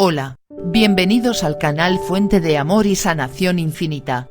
Hola, bienvenidos al canal Fuente de Amor y Sanación Infinita.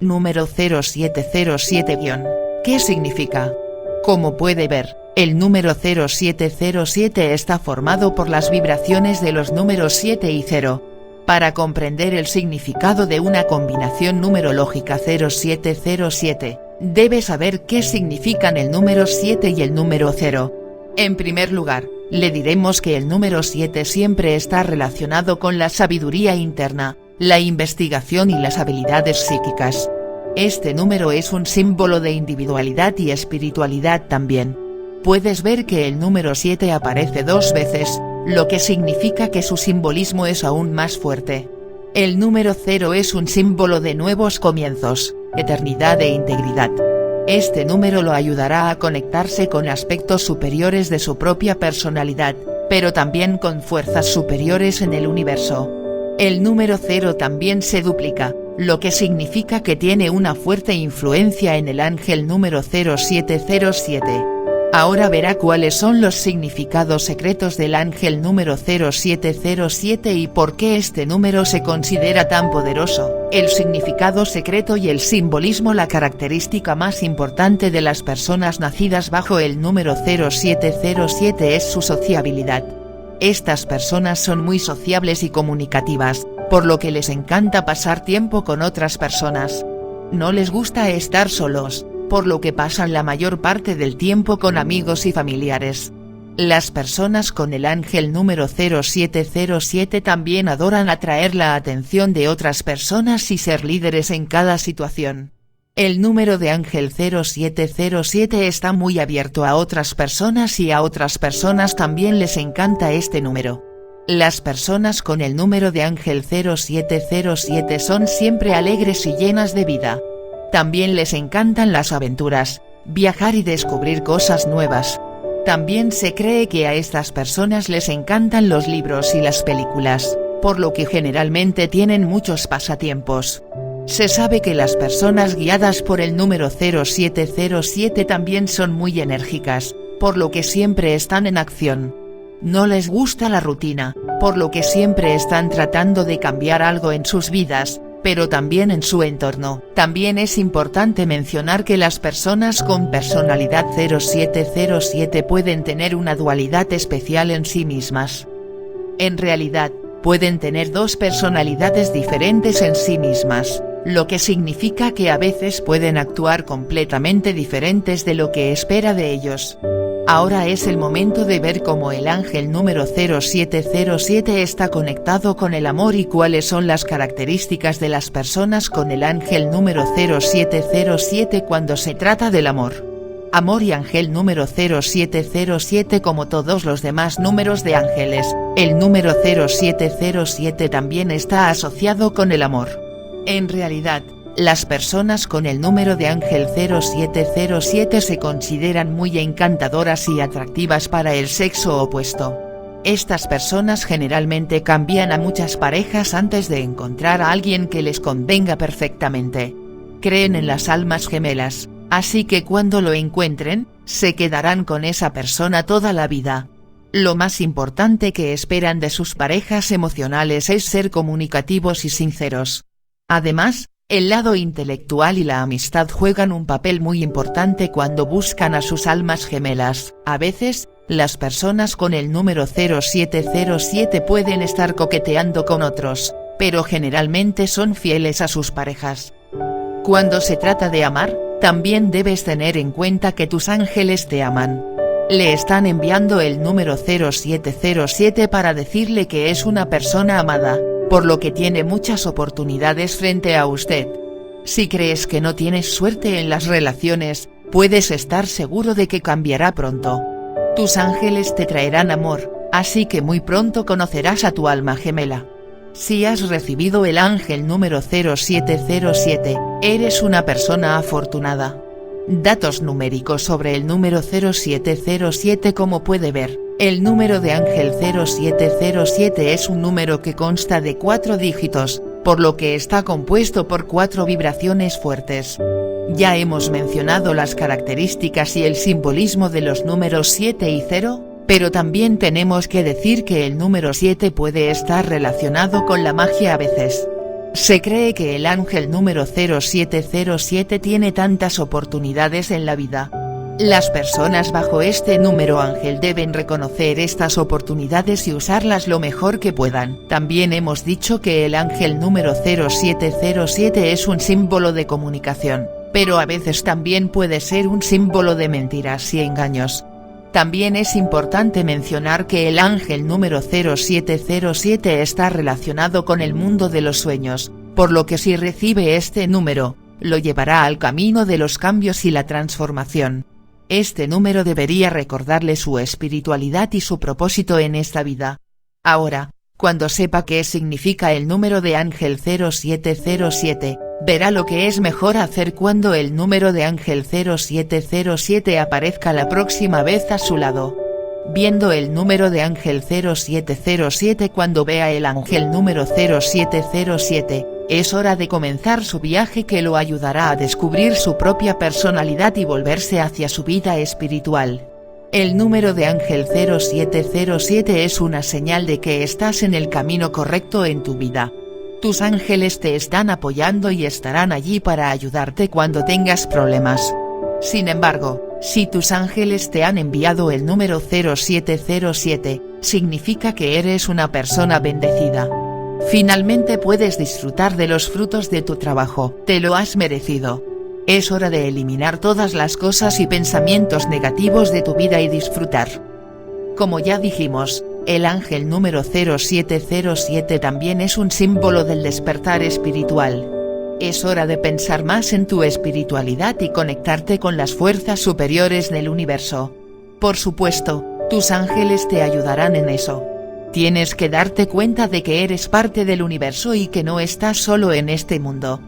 Número 0707- ¿Qué significa? Como puede ver, el número 0707 está formado por las vibraciones de los números 7 y 0. Para comprender el significado de una combinación numerológica 0707, debe saber qué significan el número 7 y el número 0. En primer lugar, le diremos que el número 7 siempre está relacionado con la sabiduría interna, la investigación y las habilidades psíquicas. Este número es un símbolo de individualidad y espiritualidad también. Puedes ver que el número 7 aparece dos veces, lo que significa que su simbolismo es aún más fuerte. El número 0 es un símbolo de nuevos comienzos, eternidad e integridad. Este número lo ayudará a conectarse con aspectos superiores de su propia personalidad, pero también con fuerzas superiores en el universo. El número 0 también se duplica, lo que significa que tiene una fuerte influencia en el ángel número 0707. Ahora verá cuáles son los significados secretos del ángel número 0707 y por qué este número se considera tan poderoso, el significado secreto y el simbolismo La característica más importante de las personas nacidas bajo el número 0707 es su sociabilidad. Estas personas son muy sociables y comunicativas, por lo que les encanta pasar tiempo con otras personas. No les gusta estar solos, por lo que pasan la mayor parte del tiempo con amigos y familiares. Las personas con el ángel número 0707 también adoran atraer la atención de otras personas y ser líderes en cada situación. El número de ángel 0707 está muy abierto a otras personas y a otras personas también les encanta este número. Las personas con el número de ángel 0707 son siempre alegres y llenas de vida. También les encantan las aventuras, viajar y descubrir cosas nuevas. También se cree que a estas personas les encantan los libros y las películas, por lo que generalmente tienen muchos pasatiempos. Se sabe que las personas guiadas por el número 0707 también son muy enérgicas, por lo que siempre están en acción. No les gusta la rutina, por lo que siempre están tratando de cambiar algo en sus vidas, pero también en su entorno. También es importante mencionar que las personas con personalidad 0707 pueden tener una dualidad especial en sí mismas. En realidad, pueden tener dos personalidades diferentes en sí mismas, lo que significa que a veces pueden actuar completamente diferentes de lo que espera de ellos. Ahora es el momento de ver cómo el ángel número 0707 está conectado con el amor y cuáles son las características de las personas con el ángel número 0707 cuando se trata del amor. Amor y ángel número 0707 como todos los demás números de ángeles, el número 0707 también está asociado con el amor. En realidad, las personas con el número de ángel 0707 se consideran muy encantadoras y atractivas para el sexo opuesto. Estas personas generalmente cambian a muchas parejas antes de encontrar a alguien que les convenga perfectamente. Creen en las almas gemelas, así que cuando lo encuentren, se quedarán con esa persona toda la vida. Lo más importante que esperan de sus parejas emocionales es ser comunicativos y sinceros. Además, el lado intelectual y la amistad juegan un papel muy importante cuando buscan a sus almas gemelas. A veces, las personas con el número 0707 pueden estar coqueteando con otros, pero generalmente son fieles a sus parejas. Cuando se trata de amar, también debes tener en cuenta que tus ángeles te aman. Le están enviando el número 0707 para decirle que es una persona amada por lo que tiene muchas oportunidades frente a usted. Si crees que no tienes suerte en las relaciones, puedes estar seguro de que cambiará pronto. Tus ángeles te traerán amor, así que muy pronto conocerás a tu alma gemela. Si has recibido el ángel número 0707, eres una persona afortunada. Datos numéricos sobre el número 0707 como puede ver. El número de ángel 0707 es un número que consta de cuatro dígitos, por lo que está compuesto por cuatro vibraciones fuertes. Ya hemos mencionado las características y el simbolismo de los números 7 y 0, Pero también tenemos que decir que el número 7 puede estar relacionado con la magia a veces. Se cree que el ángel número 0707 tiene tantas oportunidades en la vida. Las personas bajo este número ángel deben reconocer estas oportunidades y usarlas lo mejor que puedan. También hemos dicho que el ángel número 0707 es un símbolo de comunicación, pero a veces también puede ser un símbolo de mentiras y engaños. También es importante mencionar que el ángel número 0707 está relacionado con el mundo de los sueños, por lo que si recibe este número, lo llevará al camino de los cambios y la transformación. Este número debería recordarle su espiritualidad y su propósito en esta vida. Ahora, cuando sepa qué significa el número de ángel 0707, verá lo que es mejor hacer cuando el número de ángel 0707 aparezca la próxima vez a su lado. Viendo el número de ángel 0707 cuando vea el ángel número 0707, es hora de comenzar su viaje que lo ayudará a descubrir su propia personalidad y volverse hacia su vida espiritual. El número de ángel 0707 es una señal de que estás en el camino correcto en tu vida. Tus ángeles te están apoyando y estarán allí para ayudarte cuando tengas problemas. Sin embargo, si tus ángeles te han enviado el número 0707, significa que eres una persona bendecida. Finalmente puedes disfrutar de los frutos de tu trabajo, te lo has merecido. Es hora de eliminar todas las cosas y pensamientos negativos de tu vida y disfrutar. Como ya dijimos, el ángel número 0707 también es un símbolo del despertar espiritual. Es hora de pensar más en tu espiritualidad y conectarte con las fuerzas superiores del universo. Por supuesto, tus ángeles te ayudarán en eso. Tienes que darte cuenta de que eres parte del universo y que no estás solo en este mundo.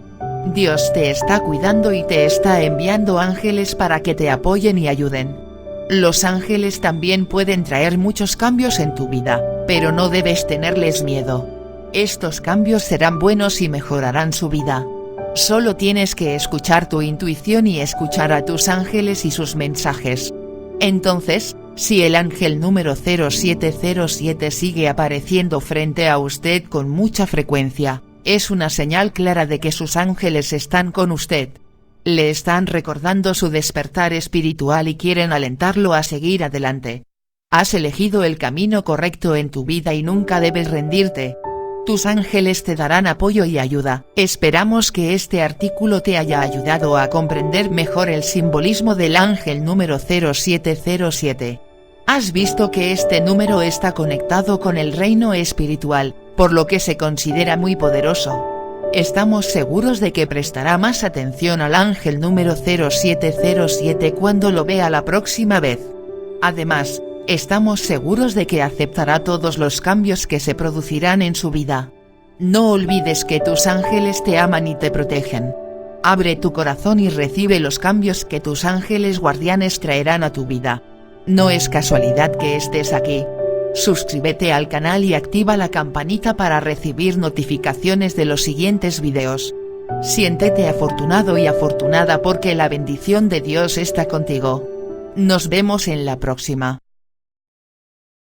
Dios te está cuidando y te está enviando ángeles para que te apoyen y ayuden. Los ángeles también pueden traer muchos cambios en tu vida, pero no debes tenerles miedo. Estos cambios serán buenos y mejorarán su vida. Solo tienes que escuchar tu intuición y escuchar a tus ángeles y sus mensajes. Entonces, si el ángel número 0707 sigue apareciendo frente a usted con mucha frecuencia, es una señal clara de que sus ángeles están con usted. Le están recordando su despertar espiritual y quieren alentarlo a seguir adelante. Has elegido el camino correcto en tu vida y nunca debes rendirte. Tus ángeles te darán apoyo y ayuda. Esperamos que este artículo te haya ayudado a comprender mejor el simbolismo del ángel número 0707. Has visto que este número está conectado con el reino espiritual, por lo que se considera muy poderoso. Estamos seguros de que prestará más atención al ángel número 0707 cuando lo vea la próxima vez. Además, estamos seguros de que aceptará todos los cambios que se producirán en su vida. No olvides que tus ángeles te aman y te protegen. Abre tu corazón y recibe los cambios que tus ángeles guardianes traerán a tu vida. No es casualidad que estés aquí. Suscríbete al canal y activa la campanita para recibir notificaciones de los siguientes videos. Siéntete afortunado y afortunada porque la bendición de Dios está contigo. Nos vemos en la próxima.